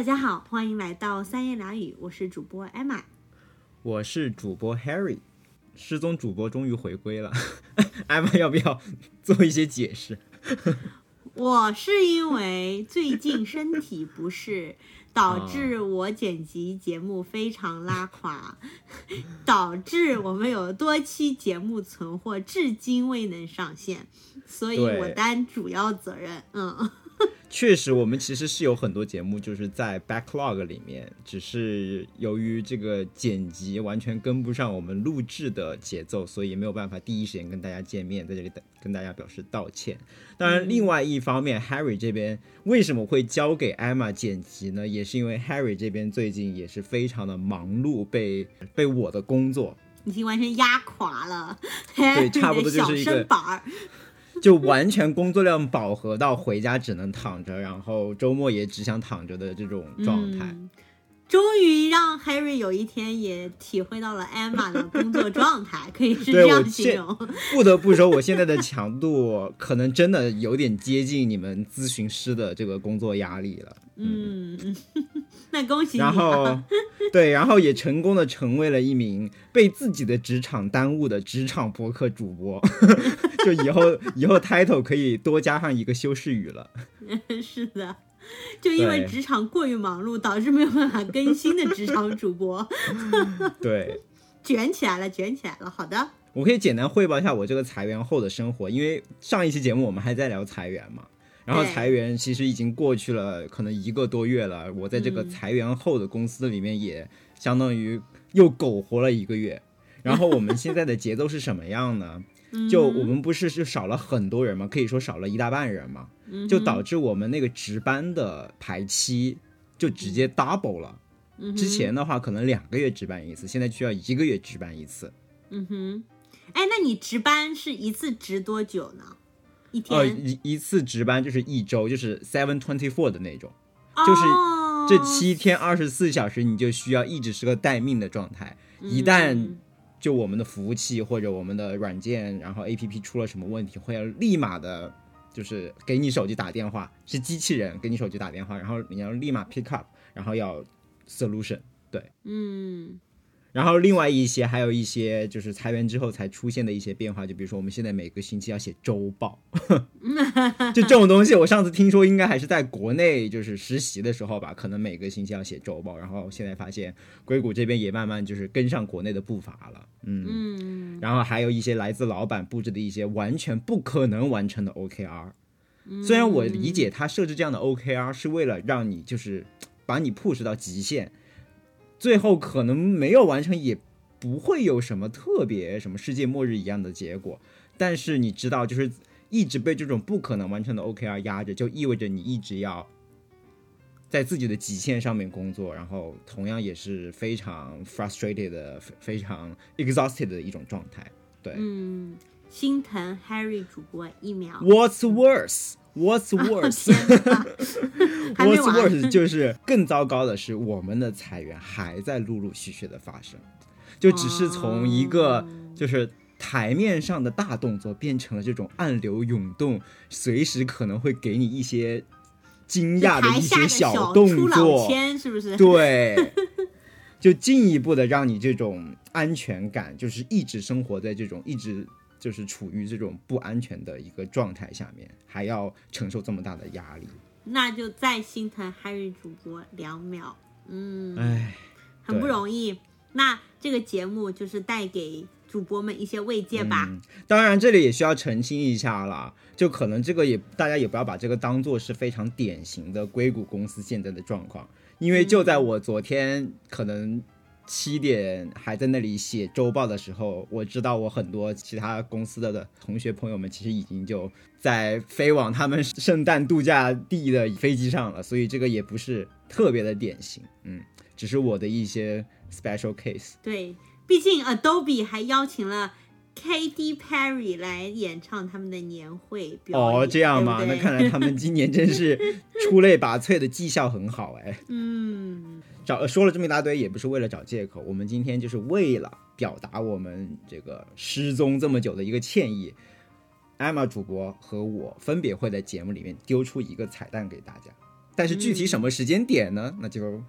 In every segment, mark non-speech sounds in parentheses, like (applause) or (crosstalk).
大家好，欢迎来到三言两语，我是主播 Emma。我是主播 Harry，失踪主播终于回归了。(laughs) 艾玛要不要做一些解释？我是因为最近身体不适，导致我剪辑节目非常拉垮，(laughs) 导致我们有多期节目存货至今未能上线，所以我担主要责任。嗯，确实，我们其实是有很多节目就是在 backlog 里面，只是由于这个剪辑完全跟不上我们录制的节奏，所以没有办法第一时间跟大家见面，在这里跟大家表示道歉。当然，另外一方面、h a r r y 这边为什么会交给 Emma 剪辑呢？也是因为 Harry 这边最近也是非常的忙碌，被被我的工作已经完全压垮了。(laughs) 对差不多就是一个板儿。就完全工作量饱和到回家只能躺着，然后周末也只想躺着的这种状态。嗯终于让 Harry 有一天也体会到了 Emma 的工作状态，可以是这样形容。不得不说，我现在的强度可能真的有点接近你们咨询师的这个工作压力了。嗯，那恭喜你、然啊。后，对，然后也成功的成为了一名被自己的职场耽误的职场博客主播。(laughs) 就以后以后 title 可以多加上一个修饰语了。(laughs) 是的，就因为职场过于忙碌，导致没有办法更新的职场主播 (laughs) 对。卷起来了，卷起来了。好的，我可以简单汇报一下我这个裁员后的生活，因为上一期节目我们还在聊裁员嘛，然后裁员其实已经过去了可能一个多月了，我在这个嗯裁员后的公司里面也相当于又苟活了一个月。然后我们现在的节奏是什么样呢？(laughs) 就我们不是就少了很多人嘛，可以说少了一大半人嘛，就导致我们那个值班的排期就直接 double 了。之前的话可能两个月值班一次，现在需要一个月值班一次。嗯哼，哎，那你值班是一次值多久呢？一天？呃，一一次值班就是一周，就是 seven twenty four 的那种，就是哦这七天二十四小时，你就需要一直是个待命的状态。一旦嗯就我们的服务器或者我们的软件，然后 A P P 出了什么问题，会要立马的，就是给你手机打电话，是机器人给你手机打电话，然后你要立马 pick up，然后要 solution。对，嗯然后另外一些还有一些就是裁员之后才出现的一些变化，就比如说我们现在每个星期要写周报，(laughs) 就这种东西，我上次听说应该还是在国内就是实习的时候吧，可能每个星期要写周报，然后现在发现硅谷这边也慢慢就是跟上国内的步伐了，嗯，嗯。然后还有一些来自老板布置的一些完全不可能完成的 OKR，虽然我理解他设置这样的 OKR 是为了让你就是把你 push 到极限，最后可能没有完成也不会有什么特别什么世界末日一样的结果，但是你知道，就是一直被这种不可能完成的 OKR 压着，就意味着你一直要在自己的极限上面工作，然后同样也是非常 frustrated 的、非常 exhausted 的一种状态。对、嗯，心疼 Harry 主播一秒。What's worse? What's (laughs) worse? (laughs) What's 完 worse 就是更糟糕的是，我们的裁员还在陆陆续续的发生，就只是从一个哦就是台面上的大动作，变成了这种暗流涌动，随时可能会给你一些惊讶的一些小手动作，千是不是？对，就进一步的让你这种安全感，就是一直生活在这种一直就是处于这种不安全的一个状态下面，还要承受这么大的压力，那就再心疼 Harry 主播两秒。嗯，唉，很不容易。那这个节目就是带给主播们一些慰藉吧。嗯当然，这里也需要澄清一下啦，就可能这个也大家也不要把这个当做是非常典型的硅谷公司现在的状况，因为就在我昨天可能。七点还在那里写周报的时候，我知道我很多其他公司的的同学朋友们其实已经就在飞往他们圣诞度假地的飞机上了，所以这个也不是特别的典型，嗯，只是我的一些 special case。对，毕竟 Adobe 还邀请了 Katy Perry 来演唱他们的年会表演。哦，这样吗？对对那看来他们今年真是 (laughs) 出类拔萃的绩效很好哎。嗯，找呃说了这么一大堆，也不是为了找借口，我们今天就是为了表达我们这个失踪这么久的一个歉意。艾玛主播和我分别会在节目里面丢出一个彩蛋给大家。但是具体什么时间点呢？那就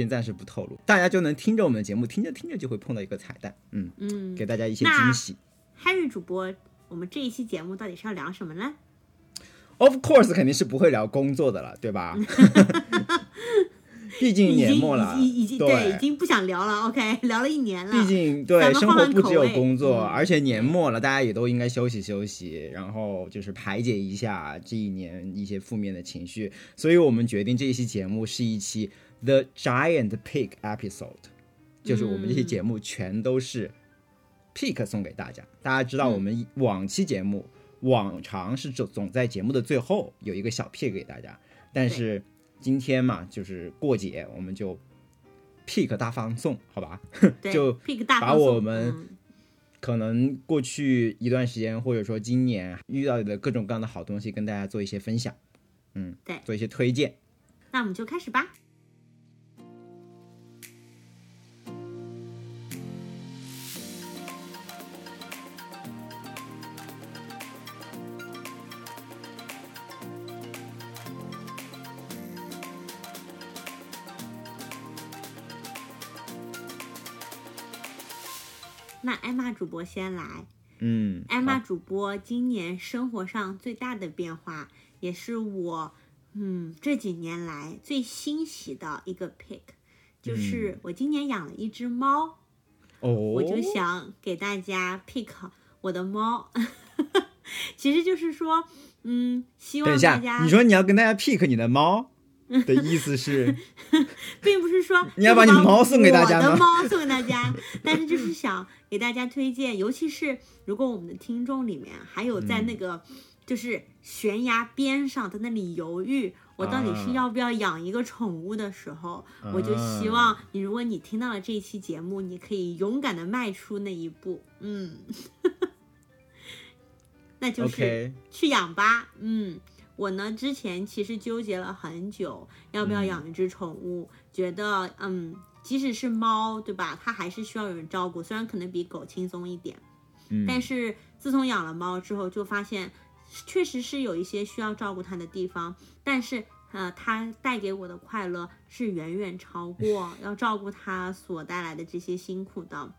先暂时不透露，大家就能听着我们的节目，听着听着就会碰到一个彩蛋，嗯，嗯给大家一些惊喜。，Harry 主播，我们这一期节目到底是要聊什么呢？Of course，肯定是不会聊工作的了，对吧？(laughs) 毕竟年末了，已经已经对对，已经不想聊了。OK，(laughs) 聊了一年了。毕竟对生活不只有工作，嗯而且年末了，大家也都应该休息休息，然后就是排解一下这一年一些负面的情绪。所以我们决定这一期节目是一期 The Giant Pig Episode，就是我们这期节目全都是 pick 送给大家。大家知道我们往期节目往常是总总在节目的最后有一个小 pick 给大家，但是今天嘛，就是过节，我们就 pick 大放送，好吧？对 (laughs) 就 pick 大把放送我们嗯可能过去一段时间，或者说今年遇到的各种各样的好东西，跟大家做一些分享，嗯，对做一些推荐。那我们就开始吧。主播先来。嗯，艾玛主播今年生活上最大的变化，也是我嗯这几年来最欣喜的一个 pick，就是我今年养了一只猫，哦，我就想给大家 pick 我的猫，(laughs) 其实就是说，嗯，希望大家，你说你要跟大家 pick 你的猫 (laughs) 的意思是，(laughs) 并不是说 (laughs) 你要把你的猫送给大家吗？我的猫送给大家，但是就是想给大家推荐，尤其是如果我们的听众里面还有在那个就是悬崖边上在那里犹豫，我到底是啊。要不要养一个宠物的时候，我就希望你，如果你听到了这一期节目，你可以勇敢的迈出那一步，嗯，那就是去养吧。嗯，我呢之前其实纠结了很久，要不要养一只宠物，觉得嗯，即使是猫，对吧？它还是需要有人照顾，虽然可能比狗轻松一点，嗯，但是自从养了猫之后，就发现确实是有一些需要照顾它的地方，但是。呃，它带给我的快乐是远远超过 (laughs) 要照顾它所带来的这些辛苦的。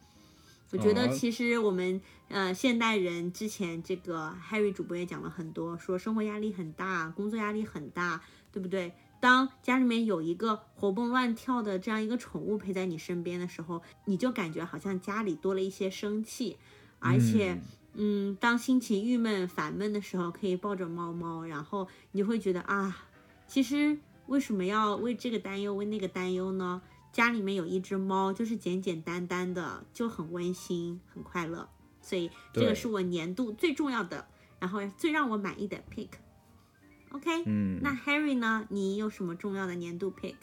我觉得哦其实我们呃现代人之前这个 Harry 主播也讲了很多，说生活压力很大，工作压力很大，对不对？当家里面有一个活蹦乱跳的这样一个宠物陪在你身边的时候，你就感觉好像家里多了一些生气，而且。嗯，当心情郁闷、烦闷的时候，可以抱着猫猫，然后你就会觉得啊，其实为什么要为这个担忧、为那个担忧呢？家里面有一只猫，就是简简单单的，就很温馨、很快乐。所以这个是我年度最重要的，然后最让我满意的 pick。OK，、嗯，那 Harry 呢？你有什么重要的年度 pick？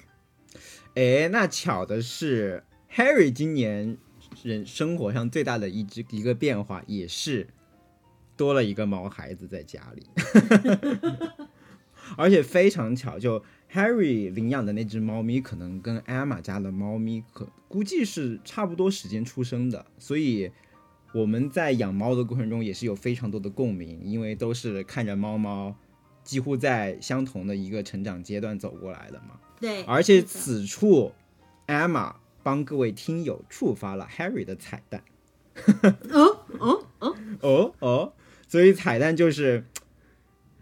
哎，那巧的是，Harry 今年人生活上最大的一只一个变化，也是多了一个毛孩子在家里，(laughs) 而且非常巧，就 Harry 领养的那只猫咪，可能跟 Emma 家的猫咪可估计是差不多时间出生的，所以我们在养猫的过程中也是有非常多的共鸣，因为都是看着猫猫几乎在相同的一个成长阶段走过来的嘛。对，而且此处，Emma 帮各位听友触发了 Harry 的彩蛋。哦哦哦，哦 (laughs) 哦，所以彩蛋就是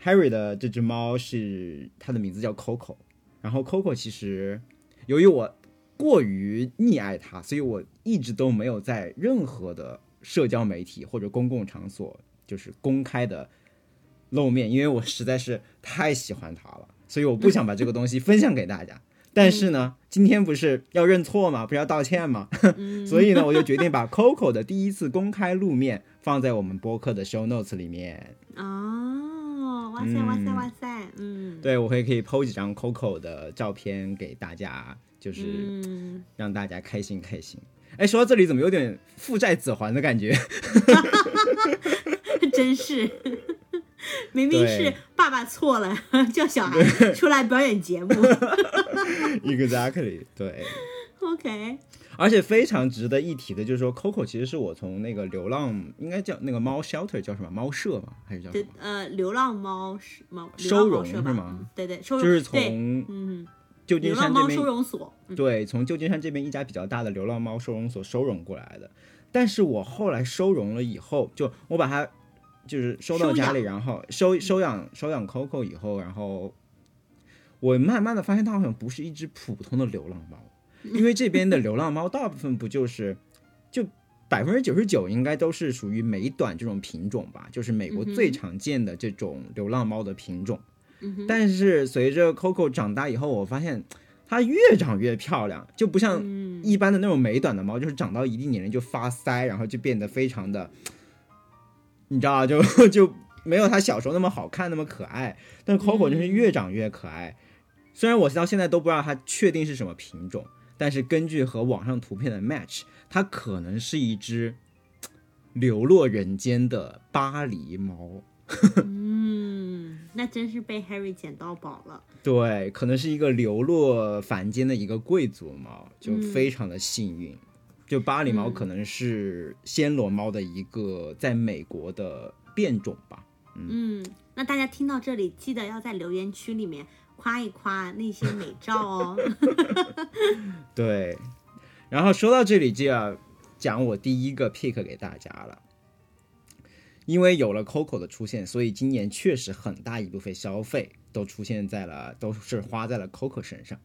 Harry 的这只猫是它的名字叫 Coco，然后 Coco 其实由于我过于溺爱它，所以我一直都没有在任何的社交媒体或者公共场所就是公开的露面，因为我实在是太喜欢它了，所以我不想把这个东西分享给大家。但是呢，今天不是要认错吗？不是要道歉吗？(laughs) 所以呢，我就决定把 Coco 的第一次公开露面放在我们播客的 show notes 里面。哦，哇塞哇塞哇塞，嗯，对，我会可以 PO 几张 Coco 的照片给大家，就是嗯，让大家开心开心。哎，说到这里，怎么有点父债子还的感觉？(laughs) 真是，明明是爸爸错了，叫小孩出来表演节目。(laughs) exactly，对。OK，而且非常值得一提的就是说，Coco 其实是我从那个流浪，应该叫那个猫 shelter 叫什么猫舍吗？还是叫什么？呃，流浪猫是猫收容是吗嗯对对，收容就是从嗯，旧金山这边收容所，嗯对，从旧金山这边一家比较大的流浪猫收容所收容过来的。但是我后来收容了以后，就我把它就是收到家里，然后收收养收养 Coco 以后，然后我慢慢的发现它好像不是一只普通的流浪猫，因为这边的流浪猫大部分不就是就百分之九十九应该都是属于美短这种品种吧，就是美国最常见的这种流浪猫的品种。但是随着 Coco 长大以后，我发现它越长越漂亮，就不像嗯一般的那种美短的猫，就是长到一定年龄就发腮，然后就变得非常的，你知道啊，就就没有它小时候那么好看，那么可爱。但 Coco 就是越长越可爱。虽然我到现在都不知道它确定是什么品种，但是根据和网上图片的 match，它可能是一只流落人间的巴黎猫。(laughs) 嗯，那真是被 Harry 捡到宝了。对，可能是一个流落凡间的一个贵族猫，就嗯非常的幸运。就巴黎猫可能是暹罗猫的一个在美国的变种吧。嗯，那大家听到这里，记得要在留言区里面夸一夸那些美照哦。(laughs) 对，然后说到这里就要讲我第一个 pick 给大家了。因为有了 Coco 的出现，所以今年确实很大一部分消费都出现在了，都是花在了 Coco 身上。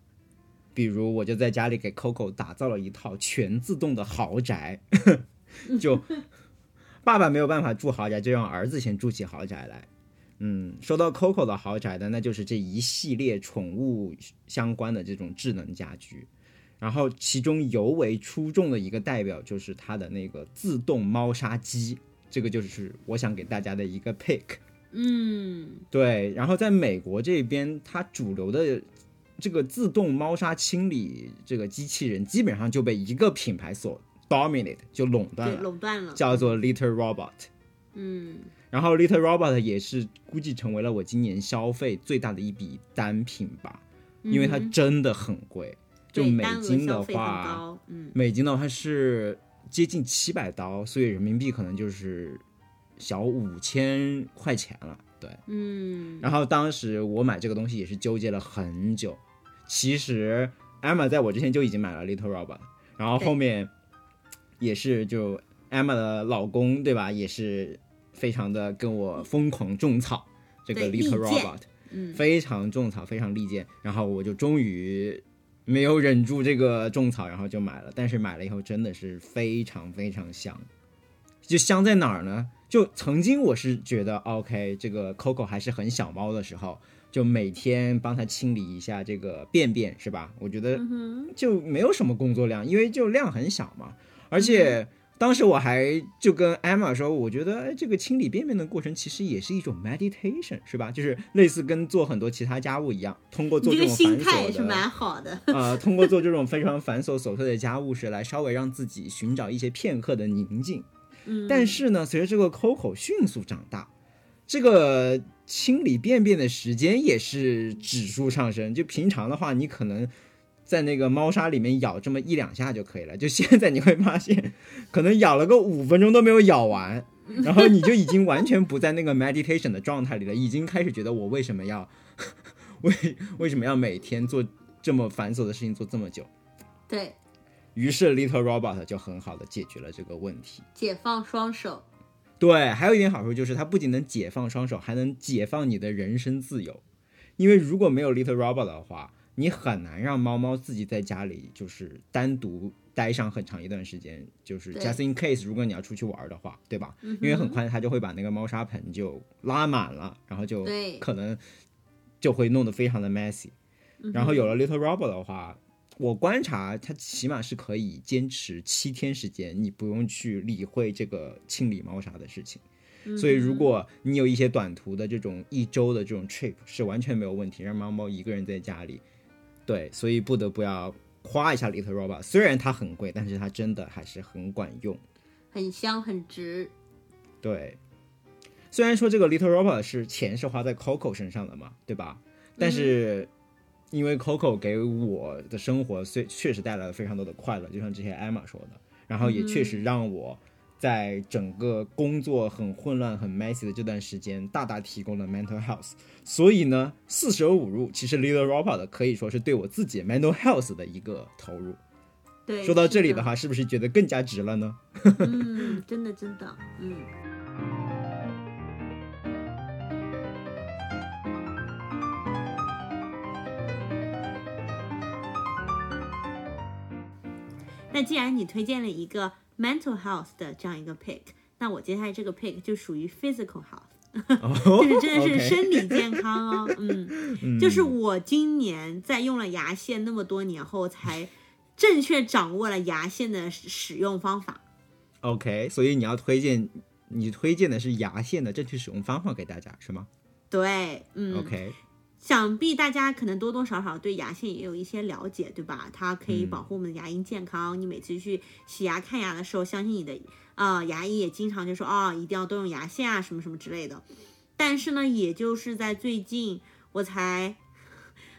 比如，我就在家里给 Coco 打造了一套全自动的豪宅，(laughs) 就爸爸没有办法住豪宅，就让儿子先住起豪宅来。嗯，说到 Coco 的豪宅的，那就是这一系列宠物相关的这种智能家居。然后其中尤为出众的一个代表就是它的那个自动猫砂机，这个就是我想给大家的一个 pick。嗯，对，然后在美国这边，它主流的这个自动猫砂清理这个机器人，基本上就被一个品牌所 dominate，就垄断对，了，垄断了。叫做 Little Robot。嗯然后 Little Robot 也是估计成为了我今年消费最大的一笔单品吧，因为它嗯真的很贵，就美金的话，嗯美金的话是接近七百刀，所以人民币可能就是小五千块钱了。对，嗯，然后当时我买这个东西也是纠结了很久。其实 Emma 在我之前就已经买了 Little Robot，然后后面也是就 Emma 的老公对吧，也是非常的跟我疯狂种草这个 Little Robot，嗯非常种草，非常利剑。然后我就终于没有忍住这个种草，然后就买了。但是买了以后真的是非常非常香，就香在哪儿呢？就曾经我是觉得 OK，这个 Coco 还是很小猫的时候，就每天帮它清理一下这个便便，是吧？我觉得就没有什么工作量，因为就量很小嘛。而且当时我还就跟 Emma 说，我觉得哎，这个清理便便的过程其实也是一种 meditation，是吧？就是类似跟做很多其他家务一样，通过做这种繁心态也是蛮好的。呃，通过做这种非常繁琐琐碎的家务事来稍微让自己寻找一些片刻的宁静。嗯，但是呢，随着这个 Coco 迅速长大，这个清理便便的时间也是指数上升。就平常的话，你可能在那个猫砂里面咬这么一两下就可以了。就现在你会发现，可能咬了个五分钟都没有咬完，然后你就已经完全不在那个 meditation 的状态里了，已经开始觉得我为什么要为为什么要每天做这么繁琐的事情做这么久？对，于是 Little Robot 就很好的解决了这个问题。解放双手。对，还有一点好处就是它不仅能解放双手，还能解放你的人身自由。因为如果没有 Little Robot 的话，你很难让猫猫自己在家里就是单独待上很长一段时间，就是 just in case 如果你要出去玩的话，对吧？嗯因为很快它就会把那个猫砂盆就拉满了，然后就对可能就会弄得非常的 messy。然嗯后有了 Little Robot 的话，我观察它起码是可以坚持七天时间，你不用去理会这个清理猫砂的事情。嗯所以如果你有一些短途的这种一周的这种 trip 是完全没有问题，让猫猫一个人在家里。对，所以不得不要夸一下 Little Robot，虽然它很贵，但是它真的还是很管用。很香很值。对，虽然说这个 Little Robot 是钱是花在 Coco 身上的嘛，对吧？但是因为 Coco 给我的生活虽确实带来了非常多的快乐，就像之前艾玛说的，然后也确实让我在整个工作很混乱、很 messy 的这段时间，大大提供了 mental health。所以呢，四舍五入，其实 Little Robot 可以说是对我自己 mental health 的一个投入。对，说到这里的话，是不是觉得更加值了呢？嗯，真的真的，嗯。那既然你推荐了一个 mental health 的这样一个 pick，那我接下来这个 pick 就属于 physical health，(laughs) 就是真的是 OK 生理健康哦。(laughs) 嗯，就是我今年在用了牙线那么多年后，才正确掌握了牙线的使使用方法。OK，所以你要推荐，你推荐的是牙线的正确使用方法给大家，是吗、对，嗯 o k 想必大家可能多多少少对牙线也有一些了解，对吧？它可以嗯保护我们的牙龈健康。你每次去洗牙看牙的时候，相信你的呃牙医也经常就说哦，一定要多用牙线啊，什么什么之类的。但是呢，也就是在最近，我才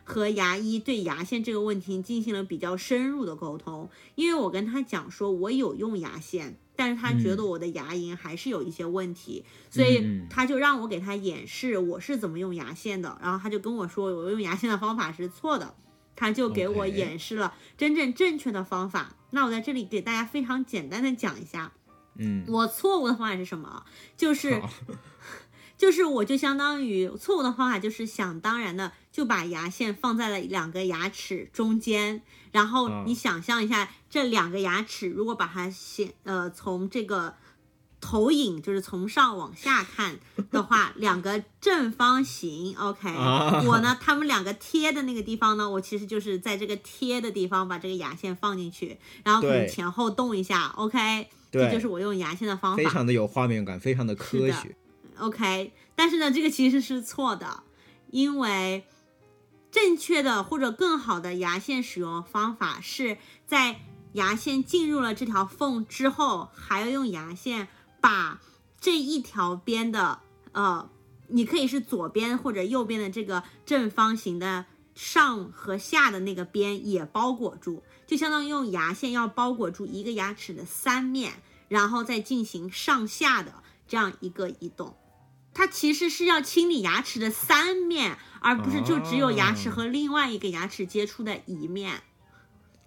和牙医对牙线这个问题进行了比较深入的沟通，因为我跟他讲说，我有用牙线，但是他觉得我的牙龈还是有一些问题，所以嗯他就让我给他演示我是怎么用牙线的，然后他就跟我说我用牙线的方法是错的，他就给我演示了真正正确的方法。那我在这里给大家非常简单的讲一下，嗯，我错误的方法是什么？就是 (laughs) 就是我就相当于错误的方法就是想当然的就把牙线放在了两个牙齿中间，然后啊你想象一下这两个牙齿如果把它先呃从这个投影就是从上往下看的话，两个正方形，OK，、啊。我呢他们两个贴的那个地方呢，我其实就是在这个贴的地方把这个牙线放进去，然后可能前后动一下，OK，对这就是我用牙线的方法，非常的有画面感，非常的科学。OK，但是呢，这个其实是错的，因为正确的或者更好的牙线使用方法是在牙线进入了这条缝之后，还要用牙线把这一条边的呃，你可以是左边或者右边的这个正方形的上和下的那个边也包裹住，就相当于用牙线要包裹住一个牙齿的三面，然后再进行上下的这样一个移动。它其实是要清理牙齿的三面，而不是就只有牙齿哦和另外一个牙齿接触的一面。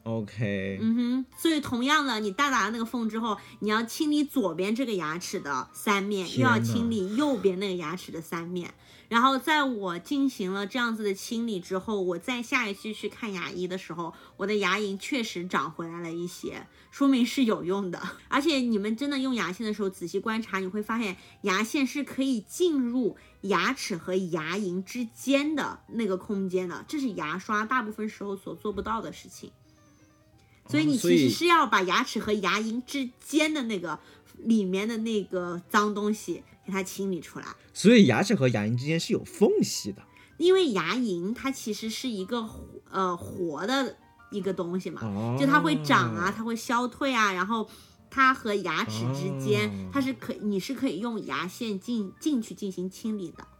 OK，嗯哼，所以同样的，你大打了那个缝之后，你要清理左边这个牙齿的三面，又要清理右边那个牙齿的三面。然后在我进行了这样子的清理之后，我再下一次去看牙医的时候，我的牙龈确实长回来了一些，说明是有用的。(laughs) 而且你们真的用牙线的时候，仔细观察，你会发现牙线是可以进入牙齿和牙龈之间的那个空间的，这是牙刷大部分时候所做不到的事情。所以你其实是要把牙齿和牙龈之间的那个里面的那个脏东西给它清理出来，所以牙齿和牙龈之间是有缝隙的。因为牙龈它其实是一个呃活的一个东西嘛，哦，就它会长啊，它会消退啊，然后它和牙齿之间，哦。它是可你是可以用牙线进进去进行清理的，嗯，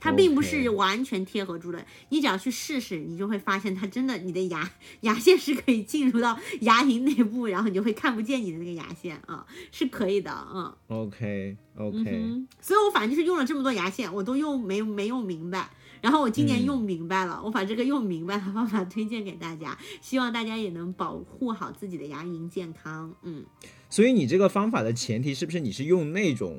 它并不是完全贴合住的，你只要去试试，你就会发现它真的你的牙牙线是可以进入到牙龈内部，然后你就会看不见你的那个牙线啊、(laughs) 是可以的，嗯 OK 嗯 OK，、嗯，所以我反正就是用了这么多牙线，我都用没没用明白。然后我今年嗯用明白了，我把这个用明白的方法推荐给大家，希望大家也能保护好自己的牙龈健康。嗯，所以你这个方法的前提是不是你是用那种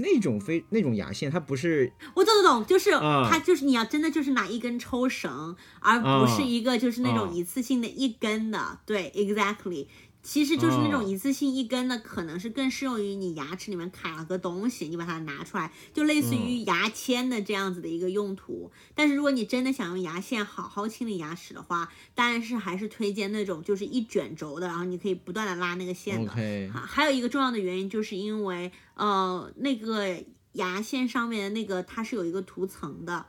那种非那种牙线，它不是我懂懂懂，就是、啊它就是你要真的就是拿一根抽绳，而不是啊一个就是那啊种一次性的一根的。对，exactly。其实就是那种哦一次性一根的，可能是更适用于你牙齿里面卡了个东西，你把它拿出来，就类似于牙签的这样子的一个用途。但是如果你真的想用牙线好好清理牙齿的话，当然是还是推荐那种就是一卷轴的，然后你可以不断的拉那个线的。还还有一个重要的原因，就是因为呃那个牙线上面的那个它是有一个涂层的，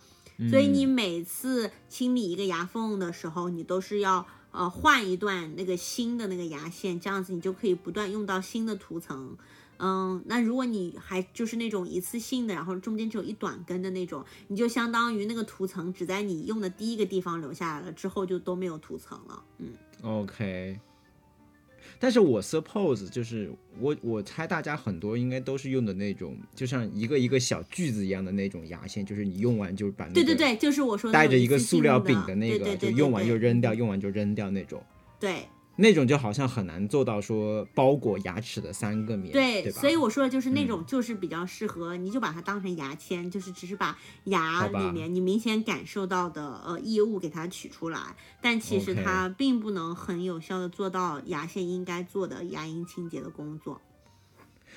所以你每次清理一个牙缝的时候，你都是要呃换一段那个新的那个牙线，这样子你就可以不断用到新的涂层。嗯，那如果你还就是那种一次性的，然后中间只有一短根的那种，你就相当于那个涂层只在你用的第一个地方留下来了，之后就都没有涂层了。嗯，OK。但是我 suppose 就是我我猜大家很多应该都是用的那种，就像一个一个小锯子一样的那种牙线，就是你用完就把那个对对对，就是我说带着一个塑料柄的那个，就用完就扔掉，用完就扔掉那种。对。那种就好像很难做到说包裹牙齿的三个面，对，所以我说的就是那种就是比较适合，你就把它当成牙签，就是只是把牙里面你明显感受到的呃异物给它取出来，但其实它并不能很有效的做到牙线应该做的牙龈清洁的工作。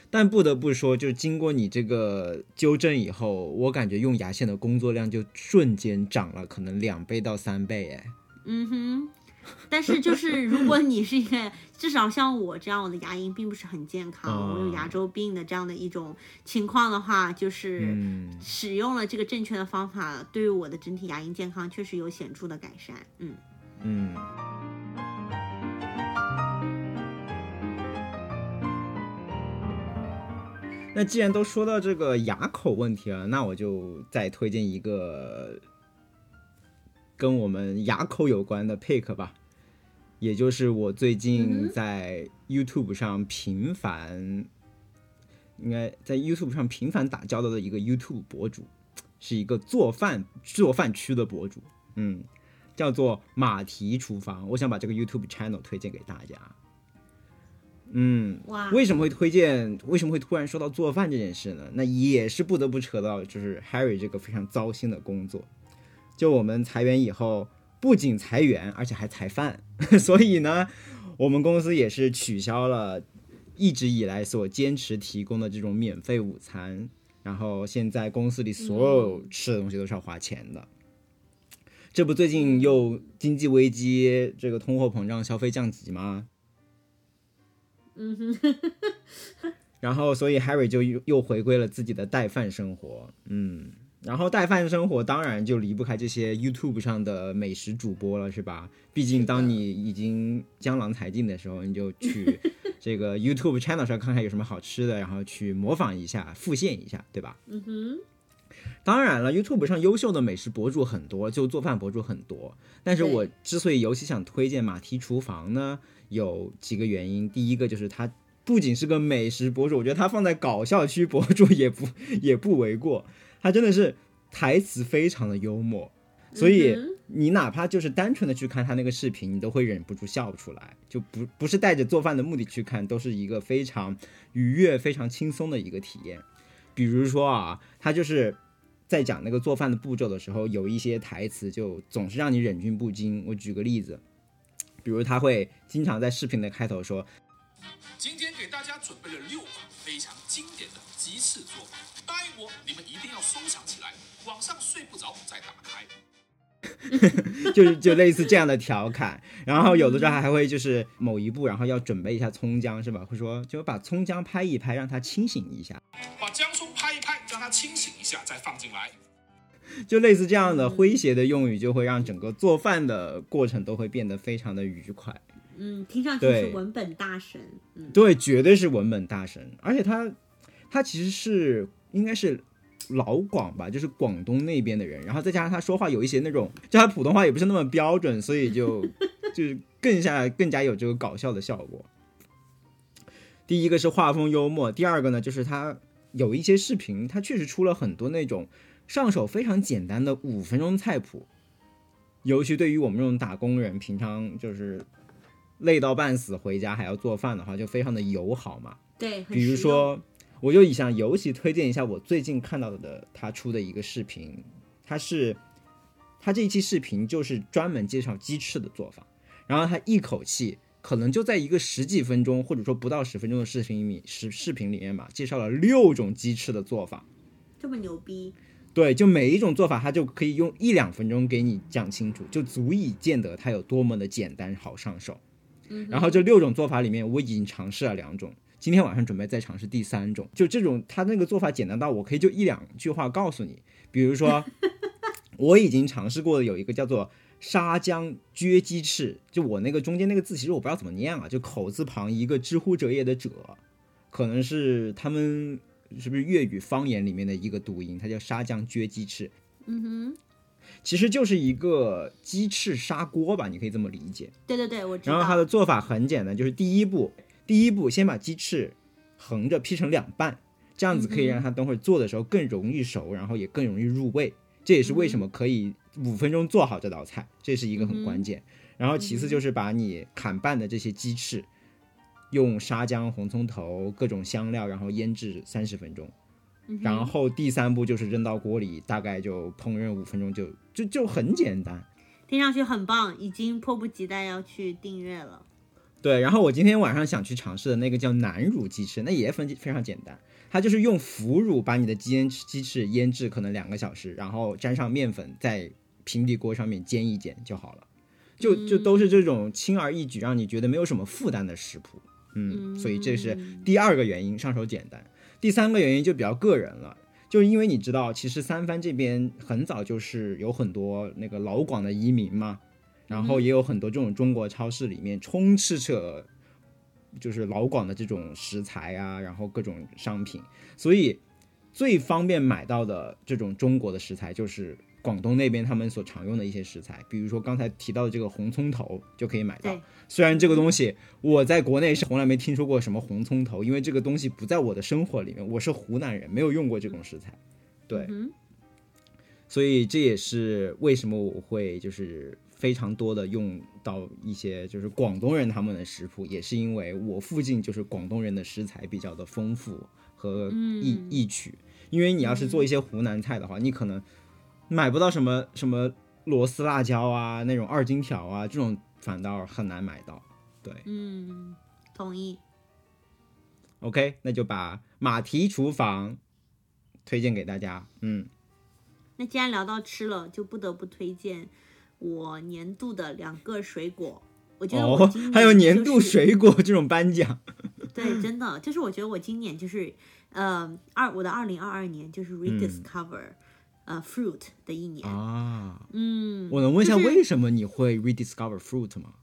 但不得不说，就是经过你这个纠正以后，我感觉用牙线的工作量就瞬间涨了，可能两倍到三倍，哎。嗯哼。但是就是，如果你是一个至少像我这样，我的牙龈并不是很健康，我有牙周病的这样的一种情况的话，就是使用了这个正确的方法，对于我的整体牙龈健康确实有显著的改善。嗯嗯。那既然都说到这个牙口问题了，那我就再推荐一个。跟我们牙口有关的 pick 吧，也就是我最近在 YouTube 上频繁，应该在 YouTube 上频繁打交道的一个 YouTube 博主，是一个做饭做饭区的博主，嗯，叫做马蹄厨房。我想把这个 YouTube channel 推荐给大家。嗯，哇，为什么会推荐？为什么会突然说到做饭这件事呢？那也是不得不扯到就是 Harry 这个非常糟心的工作。就我们裁员以后，不仅裁员，而且还裁饭，(laughs) 所以呢，我们公司也是取消了一直以来所坚持提供的这种免费午餐，然后现在公司里所有吃的东西都是要花钱的。这不最近又经济危机，这个通货膨胀、消费降级吗？嗯哼，(laughs) 然后所以 Harry 就又又回归了自己的带饭生活，嗯。然后带饭生活当然就离不开这些 YouTube 上的美食主播了，是吧？毕竟当你已经江郎才尽的时候，你就去 (laughs) 这个 YouTube channel 上看看有什么好吃的，然后去模仿一下、复现一下，对吧？嗯哼。当然了，YouTube 上优秀的美食博主很多，就做饭博主很多。但是我之所以尤其想推荐马蹄厨房呢，有几个原因。第一个就是它不仅是个美食博主，我觉得他放在搞笑区博主也不也不为过。他真的是台词非常的幽默，所以你哪怕就是单纯的去看他那个视频，你都会忍不住笑出来。就不不是带着做饭的目的去看，都是一个非常愉悦、非常轻松的一个体验。比如说啊，他就是在讲那个做饭的步骤的时候，有一些台词就总是让你忍俊不禁。我举个例子，比如他会经常在视频的开头说：“今天给大家准备了六款非常经典的鸡翅做法。”待我，你们一定要收藏起来，晚上睡不着再打开。(laughs) 就是就类似这样的调侃，然后有的时候还会就是某一步，然后要准备一下葱姜，是吧？会说就把葱姜拍一拍，让它清醒一下。把姜葱拍一拍，让它清醒一下，再放进来。就类似这样的诙谐的用语，就会让整个做饭的过程都会变得非常的愉快。嗯，听上去是文本大神。嗯，对，绝对是文本大神，而且他他其实是。应该是老广吧，就是广东那边的人，然后再加上他说话有一些那种，就他普通话也不是那么标准，所以就 (laughs) 就是更加更加有这个搞笑的效果。第一个是画风幽默，第二个呢就是他有一些视频，他确实出了很多那种上手非常简单的五分钟菜谱，尤其对于我们这种打工人，平常就是累到半死回家还要做饭的话，就非常的友好嘛。对，比如说。我就想尤其推荐一下我最近看到的他出的一个视频，他是他这一期视频就是专门介绍鸡翅的做法，然后他一口气可能就在一个十几分钟或者说不到十分钟的视频里视视频里面吧，介绍了六种鸡翅的做法，这么牛逼？对，就每一种做法他就可以用一两分钟给你讲清楚，就足以见得它有多么的简单好上手。然后这六种做法里面，我已经尝试了两种。今天晚上准备再尝试第三种，就这种，他那个做法简单到我可以就一两句话告诉你。比如说，(laughs) 我已经尝试过的有一个叫做沙姜撅鸡翅，就我那个中间那个字，其实我不知道怎么念啊，就口字旁一个知乎者也的者，可能是他们是不是粤语方言里面的一个读音，它叫沙姜撅鸡翅，嗯哼，其实就是一个鸡翅砂锅吧，你可以这么理解。对对对，我知道。然后它的做法很简单，就是第一步，第一步先把鸡翅横着劈成两半，这样子可以让它等会儿做的时候更容易熟，然后也更容易入味。这也是为什么可以五分钟做好这道菜，这是一个很关键。然后其次就是把你砍半的这些鸡翅，用沙姜、红葱头、各种香料，然后腌制三十分钟。然后第三步就是扔到锅里，大概就烹饪五分钟，就就就很简单。听上去很棒，已经迫不及待要去订阅了。对，然后我今天晚上想去尝试的那个叫南乳鸡翅，那也非非常简单，它就是用腐乳把你的鸡腌鸡翅腌制可能两个小时，然后沾上面粉，在平底锅上面煎一煎就好了，就就都是这种轻而易举，让你觉得没有什么负担的食谱。嗯，所以这是第二个原因，上手简单。第三个原因就比较个人了，就是因为你知道，其实三藩这边很早就是有很多那个老广的移民嘛，然后也有很多这种中国超市里面充斥着就是老广的这种食材啊，然后各种商品，所以最方便买到的这种中国的食材就是广东那边他们所常用的一些食材，比如说刚才提到的这个红葱头就可以买到。虽然这个东西我在国内是从来没听说过什么红葱头，因为这个东西不在我的生活里面，我是湖南人，没有用过这种食材。对，嗯所以这也是为什么我会就是非常多的用到一些就是广东人他们的食谱，也是因为我附近就是广东人的食材比较的丰富和易、易取。因为你要是做一些湖南菜的话，你可能买不到什么什么螺丝辣椒啊那种二荆条啊这种，反倒很难买到。对嗯，同意。，OK，那就把马蹄厨房推荐给大家。嗯，那既然聊到吃了，就不得不推荐我年度的两个水果。我觉得我还有年度，水果这种颁奖。(laughs) 对，真的就是我觉得我今年就是，呃，二我的二零二二年就是 rediscover，、呃，fruit 的一年。啊，嗯，我能问一下为什么你会 rediscover fruit 吗？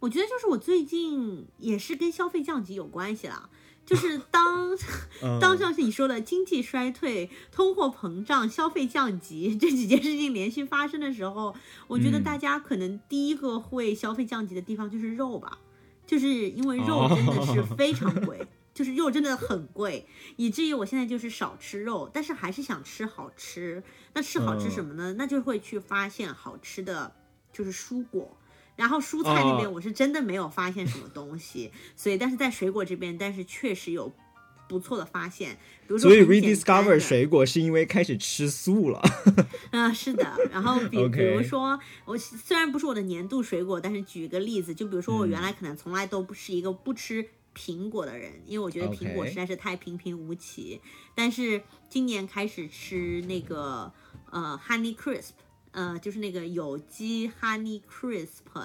我觉得就是我最近也是跟消费降级有关系啦。就是当嗯 (laughs) 当像是你说的经济衰退、通货膨胀、消费降级这几件事情连续发生的时候，我觉得嗯大家可能第一个会消费降级的地方就是肉吧，就是因为肉哦真的是 (laughs) 非常贵，就是肉真的很贵，以至于我现在就是少吃肉，但是还是想吃好吃。那吃好吃什么呢？那就会去发现好吃的就是蔬果。然后蔬菜那边哦我是真的没有发现什么东西，所以但是在水果这边，但是确实有不错的发现，比如说所以 rediscover 水果是因为开始吃素了。(laughs) 啊，是的。然后比比如说，我虽然不是我的年度水果，但是举个例子，就比如说我嗯原来可能从来都不是一个不吃苹果的人，因为我觉得苹果实在是太平平无奇。但是今年开始吃那个呃 Honey Crisp。呃，就是那个有机 Honey Crisp，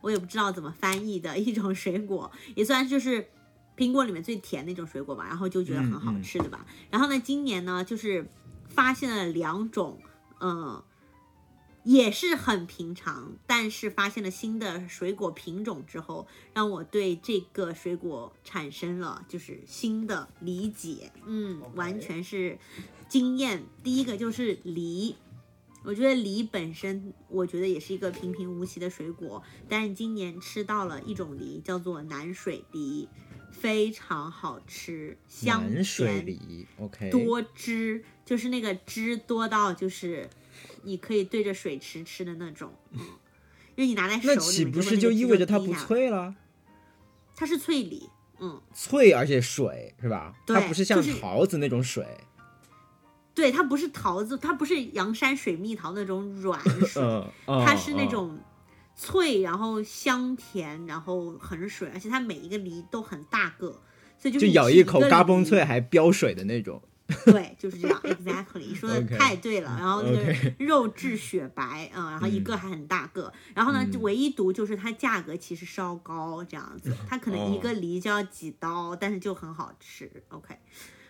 我也不知道怎么翻译的一种水果，也算是就是苹果里面最甜的一种水果吧，然后就觉得很好吃的吧。然后呢，今年呢，就是发现了两种，嗯，也是很平常，但是发现了新的水果品种之后，让我对这个水果产生了就是新的理解，嗯完全是惊艳。第一个就是梨。我觉得梨本身，我觉得也是一个平平无奇的水果，但是今年吃到了一种梨，叫做南水梨，非常好吃，香南水甜梨，OK，多汁，就是那个汁多到就是你可以对着水池吃的那种，嗯，因为你拿在手里那岂不是就意味着它不？脆了？它是脆梨，嗯，脆而且水是吧？它不是像桃子那种水。对，它不是桃子，它不是阳山水蜜桃那种软 (laughs) 水，它是那嗯种脆，然后香甜，然后很水，而且它每一个梨都很大个，所以就咬一口嘎嘣脆，还飙水的那种。(laughs) 对，就是这样，(laughs) exactly，你说的太对了。然后那个肉质雪白，嗯，然后一个还很大个。然后呢，唯一毒就是它价格其实稍高，这样子，它可能一哦个梨就要几刀，但是就很好吃。OK，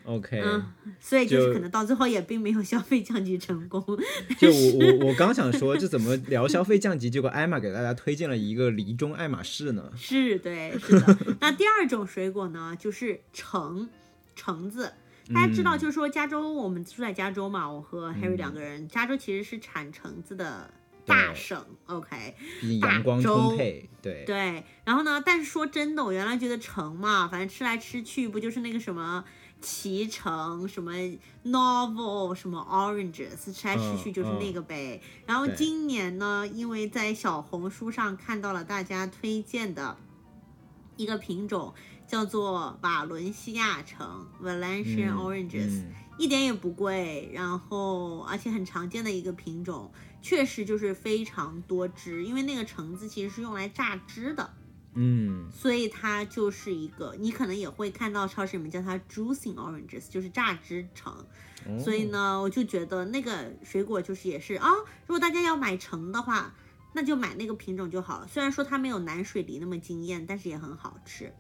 OK，嗯，所以就是可能到最后也并没有消费降级成功。就我我我刚想说，这怎么聊消费降级，结果艾玛给大家推荐了一个梨中爱马仕呢？(laughs) 是对，是的。(laughs) 那第二种水果呢，就是橙，橙子。大家知道，嗯就是说加州，我们住在加州嘛，我和 Harry 两个人，加州其实是产橙子的大省。OK，阳光充沛，对对。然后呢，但是说真的，我原来觉得橙嘛，反正吃来吃去不就是那个什么。脐橙什么 novel 什么 oranges 吃来吃去就是那个呗。然后今年呢，因为在小红书上看到了大家推荐的一个品种，叫做瓦伦西亚橙 Valencian 嗯 oranges，、嗯一点也不贵，然后而且很常见的一个品种，确实就是非常多汁，因为那个橙子其实是用来榨汁的。嗯所以它就是一个，你可能也会看到超市里面叫它 juicing oranges，就是榨汁橙。哦所以呢，我就觉得那个水果就是也是啊，如果大家要买橙的话，那就买那个品种就好了。虽然说它没有南水梨那么惊艳，但是也很好吃。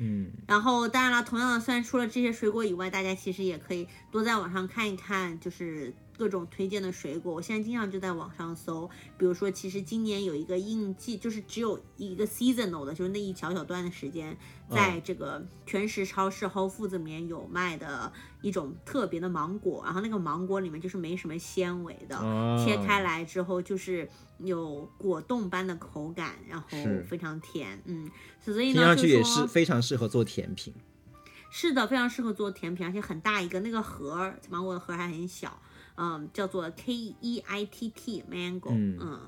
嗯然后当然了，同样的，虽然除了这些水果以外，大家其实也可以多在网上看一看，就是各种推荐的水果。我现在经常就在网上搜，比如说，其实今年有一个应季，就是只有一个 seasonal 的，就是那一小小段的时间，在这个全食超市 Whole Foods 里面有卖的一种特别的芒果，然后那个芒果里面就是没什么纤维的，哦切开来之后就是有果冻般的口感，然后非常甜，嗯，所以呢，听上去也就是说非常适合做甜品。是的，非常适合做甜品，而且很大一个，那个盒儿芒果的盒儿还很小，嗯，叫做 K E I T T mango，嗯。嗯，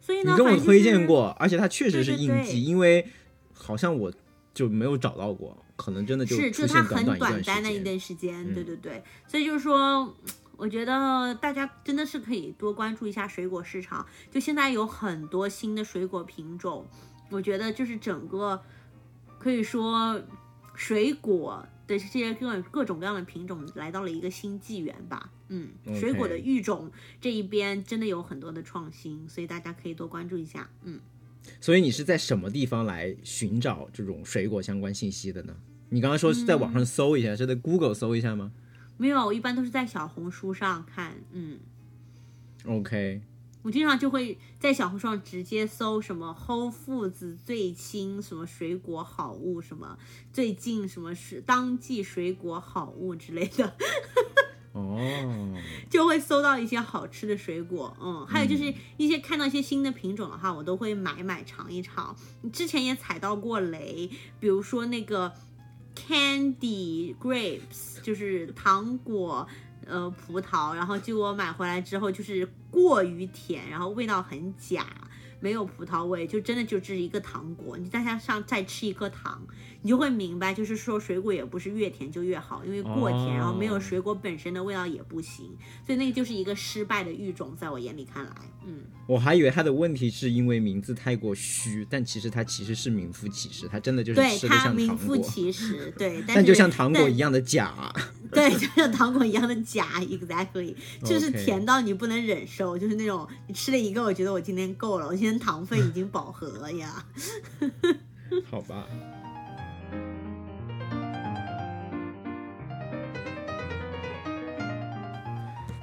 所以呢，你跟我推荐过，而且它确实是应季，对。对对因为好像我就没有找到过，可能真的就是，出就它很短暂的一。段时间，对嗯。对对，所以就是说，我觉得大家真的是可以多关注一下水果市场，就现在有很多新的水果品种，我觉得就是整个可以说水果的这些各各种各样的品种来到了一个新纪元吧，嗯水果的育种这一边真的有很多的创新，所以大家可以多关注一下，嗯。所以你是在什么地方来寻找这种水果相关信息的呢？你刚刚说是在网上搜一下，是在 Google 搜一下吗没有，我一般都是在小红书上看，嗯。？OK，我经常就会在小红书上直接搜什么 Whole Foods 最新什么水果好物，什么最近什么是当季水果好物之类的，哦，(laughs) 就会搜到一些好吃的水果。嗯，还有就是一些看到一些新的品种的话，我都会买买尝一尝。之前也踩到过雷，比如说那个 Candy Grapes，就是糖果。呃，葡萄，然后结果买回来之后就是过于甜，然后味道很假，没有葡萄味，就真的就只是一个糖果。你再加上再吃一颗糖，你就会明白，就是说水果也不是越甜就越好，因为过甜，哦然后没有水果本身的味道也不行，所以那个就是一个失败的育种，在我眼里看来，嗯，我还以为他的问题是因为名字太过虚，但其实他其实是名副其实，他真的就是对吃的像糖果，副其实，对，(laughs) 但但就像糖果一样的假。(laughs) 对，就像糖果一样的假，exactly，就是甜到你不能忍受，就是那种你吃了一个，我觉得我今天够了，我今天糖分已经饱和了呀。(laughs) 好吧。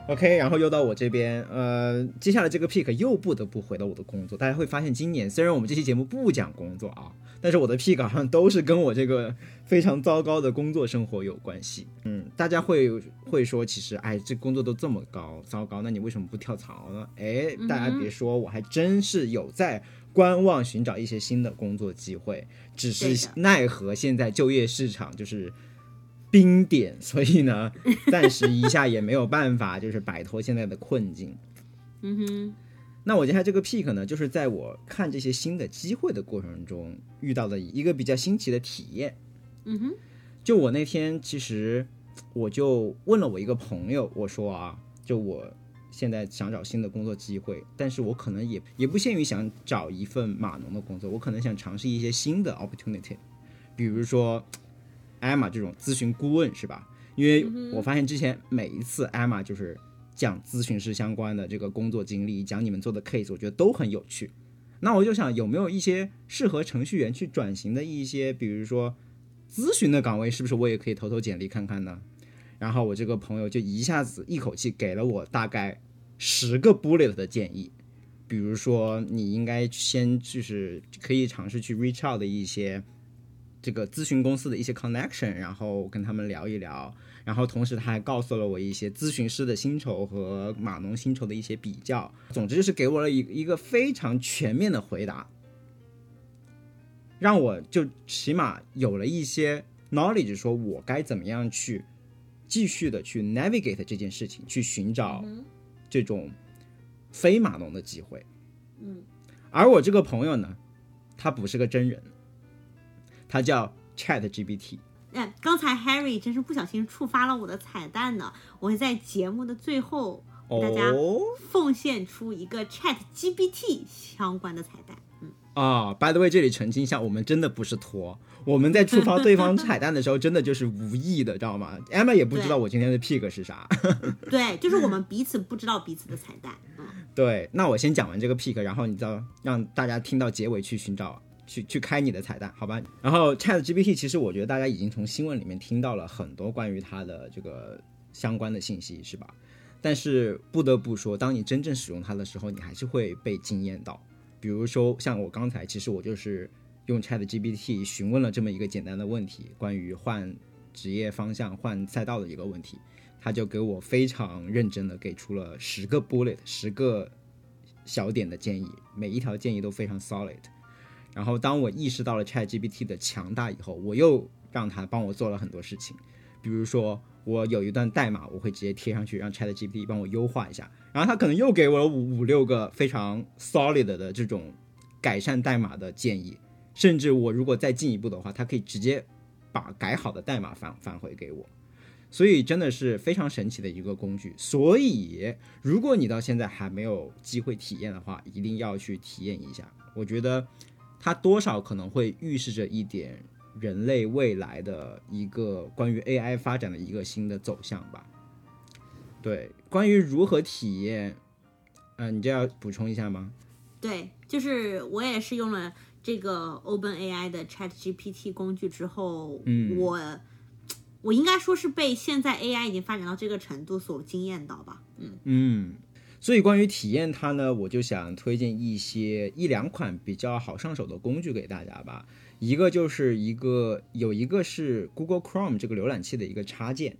OK，然后又到我这边，呃，接下来这个 pick 又不得不回到我的工作。大家会发现，今年虽然我们这期节目不讲工作啊，但是我的 pick 好像都是跟我这个非常糟糕的工作生活有关系。嗯，大家会会说，其实哎，这工作都这么高糟糕，那你为什么不跳槽呢？哎，大家别说，我还真是有在观望寻找一些新的工作机会，只是奈何现在就业市场就是冰点，(laughs) 所以呢，暂时一下也没有办法，(laughs) 就是摆脱现在的困境。嗯哼，那我接下来这个 pick 呢，就是在我看这些新的机会的过程中遇到的一个比较新奇的体验。嗯哼，就我那天其实我就问了我一个朋友，我说啊，就我现在想找新的工作机会，但是我可能也也不限于想找一份码农的工作，我可能想尝试一些新的 opportunity，比如说艾玛这种咨询顾问是吧？因为我发现之前每一次艾玛就是讲咨询师相关的这个工作经历，讲你们做的 case，我觉得都很有趣。那我就想有没有一些适合程序员去转型的一些，比如说咨询的岗位，是不是我也可以投投简历看看呢？然后我这个朋友就一下子一口气给了我大概十个 bullet 的建议，比如说你应该先就是可以尝试去 reach out 的一些这个咨询公司的一些 connection，然后跟他们聊一聊。然后同时他还告诉了我一些咨询师的薪酬和码农薪酬的一些比较。总之就是给我了一一个非常全面的回答，让我就起码有了一些 knowledge，说我该怎么样去继续的去 navigate 这件事情，去寻找这种非码农的机会。嗯，而我这个朋友呢，他不是个真人，他叫 Chat GPT。哎，刚才 Harry 真是不小心触发了我的彩蛋呢，我会在节目的最后给大家哦奉献出一个 Chat GPT 相关的彩蛋。嗯，啊、b y the way，这里澄清一下，我们真的不是托，我们在触发对方彩蛋的时候，真的就是无意的，知道吗？Emma 也不知道我今天的 pick 是啥。(laughs) 对，就是我们彼此不知道彼此的彩蛋。嗯，对，那我先讲完这个 pick，然后你知道让大家听到结尾去寻找。去去开你的彩蛋，好吧？然后 Chat GPT 其实我觉得大家已经从新闻里面听到了很多关于它的这个相关的信息，是吧？但是不得不说，当你真正使用它的时候，你还是会被惊艳到。比如说，像我刚才，其实我就是用 Chat GPT 询问了这么一个简单的问题，关于换职业方向、换赛道的一个问题，他就给我非常认真的给出了十个 bullet，十个小点的建议，每一条建议都非常 solid。然后当我意识到了 Chat GPT 的强大以后，我又让它帮我做了很多事情，比如说我有一段代码，我会直接贴上去，让 Chat GPT 帮我优化一下，然后它可能又给我了五五六个非常 solid 的这种改善代码的建议，甚至我如果再进一步的话，它可以直接把改好的代码返返回给我。所以真的是非常神奇的一个工具。所以，如果你到现在还没有机会体验的话，一定要去体验一下。我觉得它多少可能会预示着一点人类未来的一个关于 AI 发展的一个新的走向吧。对，关于如何体验，嗯、你这要补充一下吗？对，就是我也是用了这个 OpenAI 的 Chat GPT 工具之后，嗯我我应该说是被现在 AI 已经发展到这个程度所惊艳到吧。嗯，嗯，所以关于体验它呢，我就想推荐一些一两款比较好上手的工具给大家吧。一个就是一个有一个是 Google Chrome 这个浏览器的一个插件，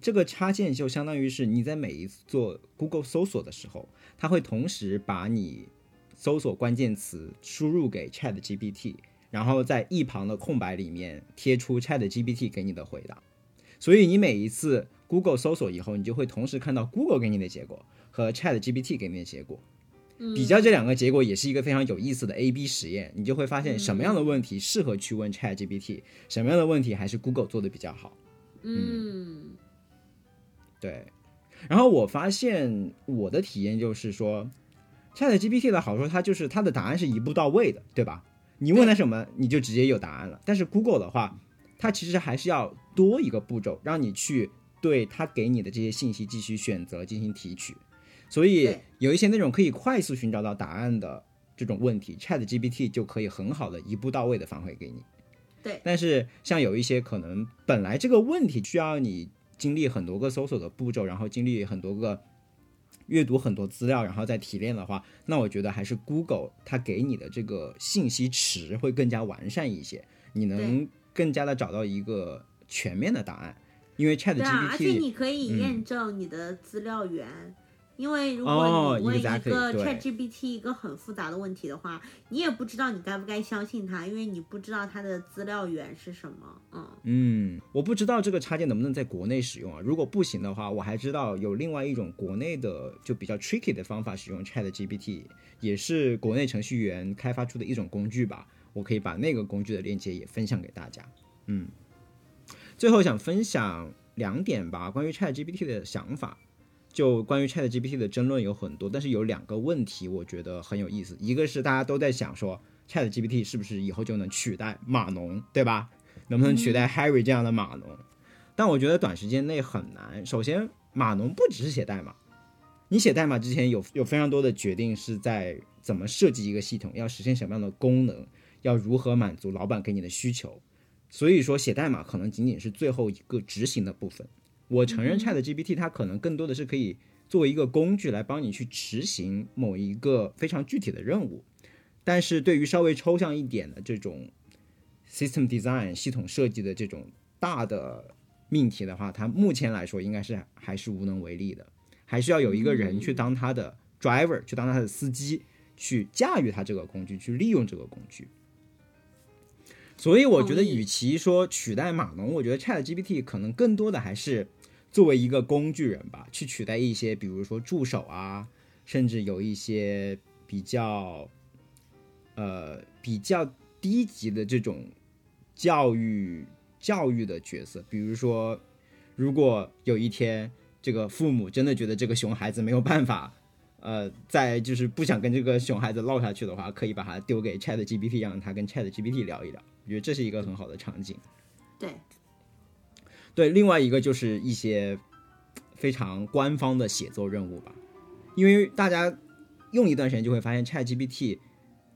这个插件就相当于是你在每一次做 Google 搜索的时候，它会同时把你搜索关键词输入给 Chat GPT，然后在一旁的空白里面贴出 Chat GPT 给你的回答。所以你每一次 Google 搜索以后，你就会同时看到 Google 给你的结果和 Chat GPT 给你的结果。比较这两个结果也是一个非常有意思的 A/B 实验，你就会发现什么样的问题适合去问 Chat GPT，什么样的问题还是 Google 做的比较好。嗯，对，然后我发现我的体验就是说，Chat GPT 的好处，它就是它的答案是一步到位的，对吧？你问它什么，你就直接有答案了。但是 Google 的话，它其实还是要多一个步骤，让你去对它给你的这些信息继续选择进行提取。所以有一些那种可以快速寻找到答案的这种问题，Chat GPT 就可以很好的一步到位的反馈给你。对但是像有一些可能本来这个问题需要你经历很多个搜索的步骤，然后经历很多个阅读很多资料，然后再提炼的话，那我觉得还是 Google 它给你的这个信息池会更加完善一些，你能更加的找到一个全面的答案。因为 Chat 对啊，而且 GPT 你可以嗯验证你的资料源。因为如哦果你问一个 ChatGPT 一个很复杂的问题的话，你也不知道你该不该相信它，因为你不知道它的资料源是什么。嗯，嗯，我不知道这个插件能不能在国内使用啊。如果不行的话，我还知道有另外一种国内的就比较 tricky 的方法使用 Chat GPT，也是国内程序员开发出的一种工具吧。我可以把那个工具的链接也分享给大家。嗯，最后想分享两点吧，关于 Chat GPT 的想法。就关于 Chat GPT 的争论有很多，但是有两个问题我觉得很有意思。一个是大家都在想说，Chat GPT 是不是以后就能取代码农，对吧？能不能取代 Harry 这样的码农？但我觉得短时间内很难。首先，码农不只是写代码，你写代码之前有有非常多的决定是在怎么设计一个系统，要实现什么样的功能，要如何满足老板给你的需求。所以说，写代码可能仅仅是最后一个执行的部分。我承认 Chat GPT 它可能更多的是可以作为一个工具来帮你去执行某一个非常具体的任务，但是对于稍微抽象一点的这种 system design 系统设计的这种大的命题的话，它目前来说应该是还是无能为力的，还需要有一个人去当它的 driver，去当它的司机，去驾驭它这个工具，去利用这个工具。所以我觉得，与其说取代码农，我觉得 Chat GPT 可能更多的还是作为一个工具人吧，去取代一些，比如说助手啊，甚至有一些比较，呃，比较低级的这种教育教育的角色。比如说，如果有一天这个父母真的觉得这个熊孩子没有办法，呃，在就是不想跟这个熊孩子唠下去的话，可以把它丢给 Chat GPT，让他跟 Chat GPT 聊一聊。我觉得这是一个很好的场景。对，对，另外一个就是一些非常官方的写作任务吧，因为大家用一段时间就会发现，ChatGPT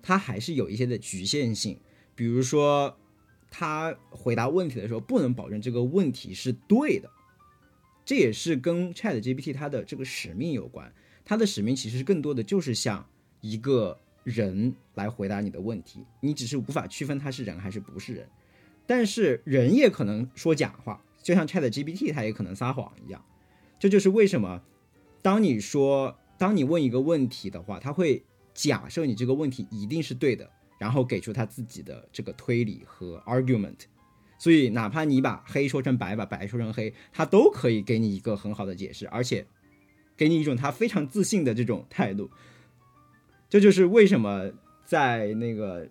它还是有一些的局限性，比如说它回答问题的时候不能保证这个问题是对的，这也是跟 ChatGPT 它的这个使命有关。它的使命其实更多的就是像一个人来回答你的问题，你只是无法区分他是人还是不是人。但是人也可能说假话，就像 Chat GPT 它也可能撒谎一样。这就是为什么，当你说，当你问一个问题的话，他会假设你这个问题一定是对的，然后给出他自己的这个推理和 argument。所以，哪怕你把黑说成白，把白说成黑，他都可以给你一个很好的解释，而且给你一种他非常自信的这种态度。这就是为什么在那个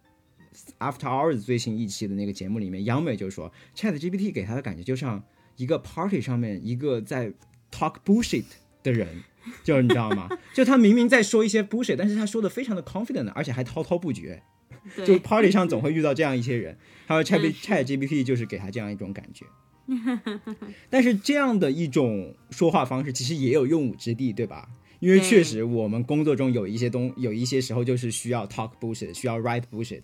After Hours 最新一期的那个节目里面，杨美就说，Chat GPT 给他的感觉就像一个 party 上面一个在 talk bullshit 的人，就是你知道吗？(laughs) 就他明明在说一些 bullshit，但是他说的非常的 confident，而且还滔滔不绝。就，party 上总会遇到这样一些人，(laughs) 还有 Chat Chat GPT 就是给他这样一种感觉。(laughs) 但是这样的一种说话方式，其实也有用武之地，对吧？因为确实我们工作中有一些东，有一些时候就是需要 talk bullshit，需要 write bullshit。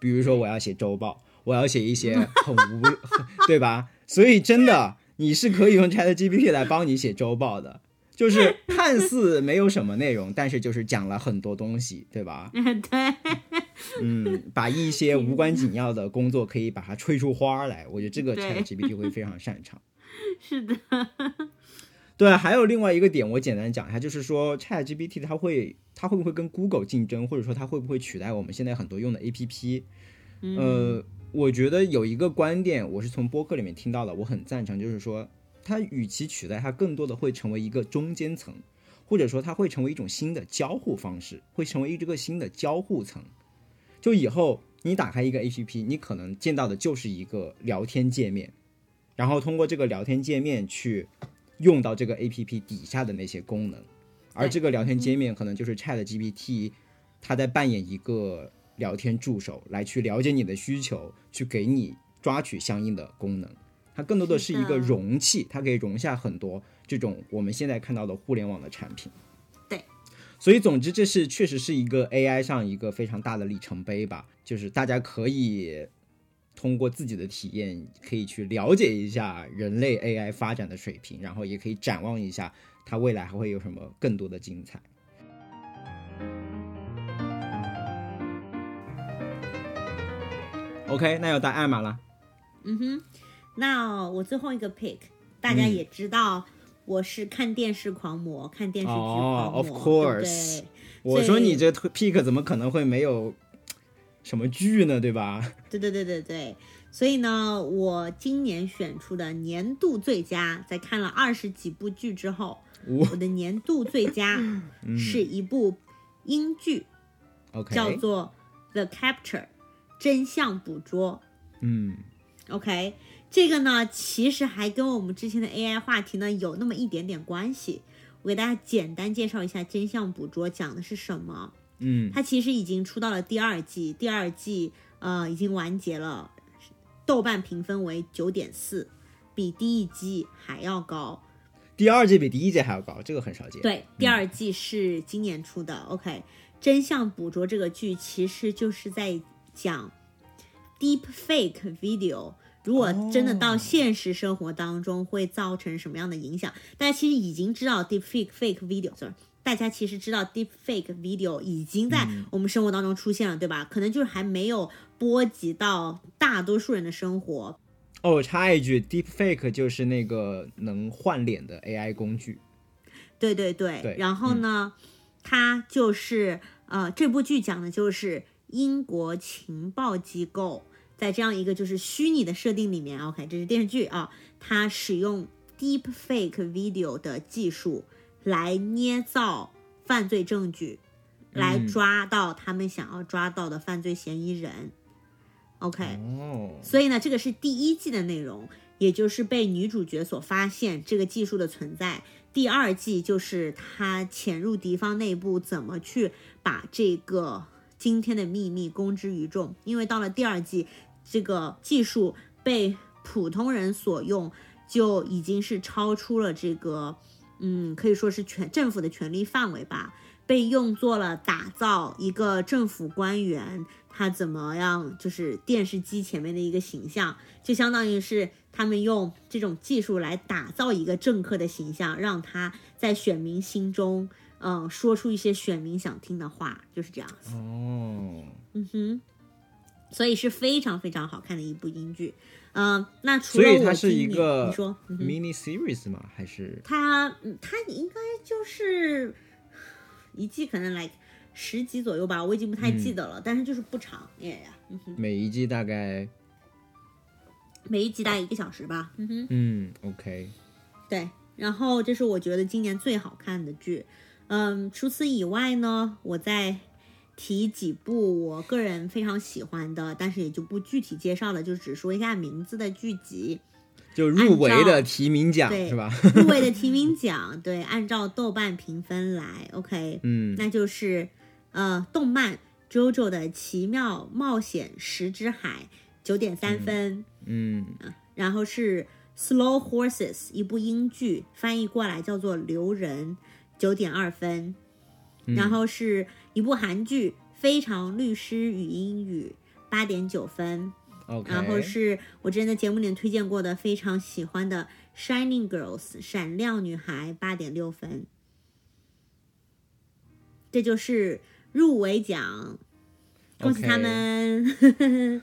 比如说我要写周报，我要写一些很无，(laughs) 对吧？所以真的你是可以用 Chat GPT 来帮你写周报的，就是看似没有什么内容，但是就是讲了很多东西，对吧？(laughs) 对，嗯，把一些无关紧要的工作可以把它吹出花来，我觉得这个 Chat GPT 会非常擅长。(laughs) 是的，对，还有另外一个点，我简单讲一下，就是说 Chat GPT 它会它会不会跟 Google 竞争，或者说它会不会取代我们现在很多用的 APP？呃，我觉得有一个观点，我是从播客里面听到的，我很赞成，就是说它与其取代，它更多的会成为一个中间层，或者说它会成为一种新的交互方式，会成为这个新的交互层。就以后你打开一个 APP，你可能见到的就是一个聊天界面，然后通过这个聊天界面去用到这个 APP 底下的那些功能，而这个聊天界面可能就是 Chat GPT，它在扮演一个聊天助手，来去了解你的需求，去给你抓取相应的功能。它更多的是一个容器，它可以容下很多这种我们现在看到的互联网的产品。对，所以总之这是确实是一个 AI 上一个非常大的里程碑吧，就是大家可以通过自己的体验，可以去了解一下人类 AI 发展的水平，然后也可以展望一下它未来还会有什么更多的精彩。OK，那要到艾玛了。嗯哼，那我最后一个 pick，大家嗯也知道我是看电视狂魔，看电视剧狂魔、哦，of 对不 course 对？我说你这 pick 怎么可能会没有什么剧呢？对吧？对对对对对，所以呢，我今年选出的年度最佳，在看了二十几部剧之后，我我的年度最佳 (laughs) 是一部英剧叫做《The Capture》，真相捕捉。嗯 OK，这个呢，其实还跟我们之前的 AI 话题呢有那么一点点关系。我给大家简单介绍一下《真相捕捉》讲的是什么。嗯它其实已经出到了第二季，第二季呃已经完结了，豆瓣评分为九点四，比第一季还要高。第二季比第一季还要高，这个很少见。对，第二季是今年出的。OK，真相捕捉这个剧其实就是在讲 deep fake video 如果真的到哦现实生活当中会造成什么样的影响，大家其实已经知道 deepfake fake video，sorry，大家其实知道 deepfake video 已经在嗯我们生活当中出现了，对吧？可能就是还没有波及到大多数人的生活。哦，我插一句，Deepfake 就是那个能换脸的 AI 工具。对对对，然后呢，它就是呃，这部剧讲的就是英国情报机构在这样一个就是虚拟的设定里面，OK，这是电视剧啊，它使用 Deep Fake Video 的技术来捏造犯罪证据，来嗯抓到他们想要抓到的犯罪嫌疑人。OK，、哦，所以呢，这个是第一季的内容，也就是被女主角所发现这个技术的存在。第二季就是她潜入敌方内部，怎么去把这个今天的秘密公之于众。因为到了第二季，这个技术被普通人所用，就已经是超出了这个，嗯，可以说是全政府的权力范围吧。被用作了打造一个政府官员，他怎么样，就是电视机前面的一个形象，就相当于是他们用这种技术来打造一个政客的形象，让他在选民心中，嗯、说出一些选民想听的话，就是这样子。哦，嗯哼，所以是非常非常好看的一部英剧。嗯、那除了我所以它是一个你说，mini series 吗？还是它嗯它应该就是一季可能来十集左右吧，我已经不太记得了，但是就是不长，耶呀，嗯，每一季大概？每一集大概一个小时吧，嗯哼，嗯，OK，对。然后这是我觉得今年最好看的剧，嗯，除此以外呢，我再提几部我个人非常喜欢的，但是也就不具体介绍了，就只说一下名字的剧集。就入围的提名奖对是吧？入围的提名 (laughs) 奖，对，按照豆瓣评分来，OK，嗯，那就是呃，动漫《JoJo 的奇妙冒险石之海》九点三分，嗯。然后是《Slow Horses》一部英剧，翻译过来叫做《留人》，九点二分，然后是一部韩剧《非常律师与英语》，八点九分然后是我之前在节目里面推荐过的非常喜欢的《Shining Girls》闪亮女孩，八点六分。这就是入围奖，恭喜他们！(laughs)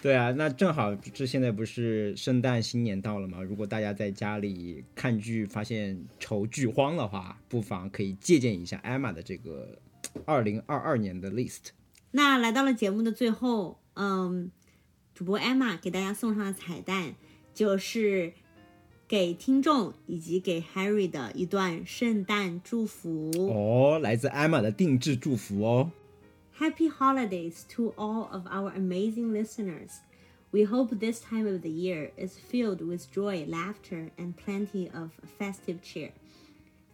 对啊，那正好这现在不是圣诞新年到了吗？如果大家在家里看剧发现愁剧荒的话，不妨可以借鉴一下 Emma 的这个二零二二年的 list。那来到了节目的最后，嗯，主播 Emma 给大家送上的彩蛋就是给听众以及给 Harry 的一段圣诞祝福。哦，来自 Emma 的定制祝福哦。 Happy holidays to all of our amazing listeners. We hope this time of the year is filled with joy, laughter, and plenty of festive cheer.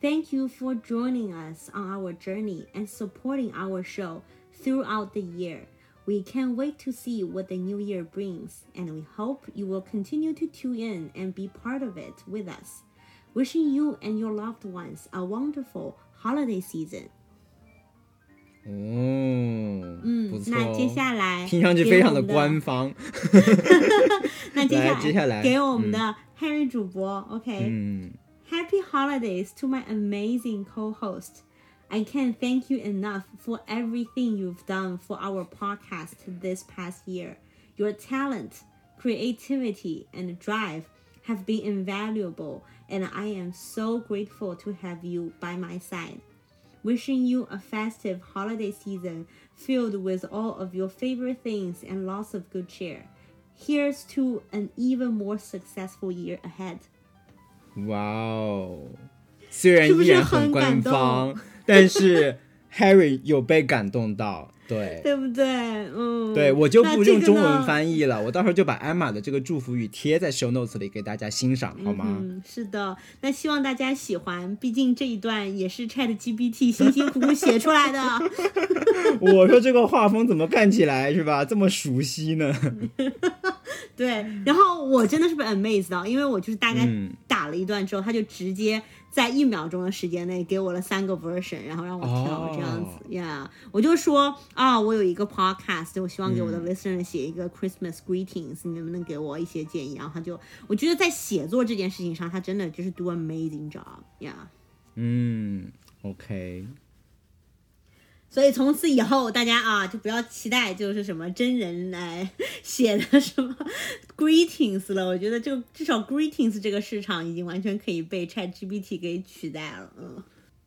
Thank you for joining us on our journey and supporting our show throughout the year. We can't wait to see what the new year brings, and we hope you will continue to tune in and be part of it with us. Wishing you and your loved ones a wonderful holiday season. 哦，嗯不，错、哦。那接下来听上去给非常的我们官方。那接下来接下来给我们的 (laughs) Harry 主播、OK，嗯 Happy holidays to my amazing co-host. I can't thank you enough for everything you've done for our podcast this past year. Your talent, creativity, and drive have been invaluable, and I am so grateful to have you by my side. Wishing you a festive holiday season filled with all of your favorite things and lots of good cheer. Here's to an even more successful year ahead. 哇哦，虽然依然很官方，但是 (laughs) Harry 有被感动到。对，对不对？嗯，对我就不用中文翻译了，我到时候就把艾玛的这个祝福语贴在 show notes 里给大家欣赏，好吗？嗯，是的，那希望大家喜欢，毕竟这一段也是 Chat GPT 辛辛苦苦写出来的。(laughs) 我说这个画风怎么看起来是吧，这么熟悉呢？(laughs) 对，然后我真的是被 amazed 到，因为我就是大概嗯打打了一段之后，他就直接在一秒钟的时间内给我了三个 version，然后让我跳这样子呀。我就说啊，我有一个 podcast，我希望给我的 listener 写一个 Christmas greetings，你能不能给我一些建议？然后他就，我觉得在写作这件事情上，他真的就是 do amazing job 呀。嗯，OK。所以从此以后，大家啊就不要期待就是什么真人来写的什么 (laughs) greetings 了。我觉得就至少 greetings 这个市场已经完全可以被 Chat GPT 给取代了。嗯。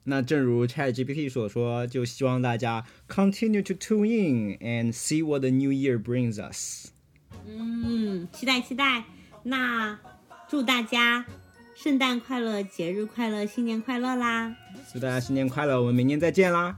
那正如 Chat GPT 所说，就希望大家 continue to tune in and see what the new year brings us。嗯，期待期待。那祝大家圣诞快乐、节日快乐、新年快乐啦！祝大家新年快乐，我们明年再见啦！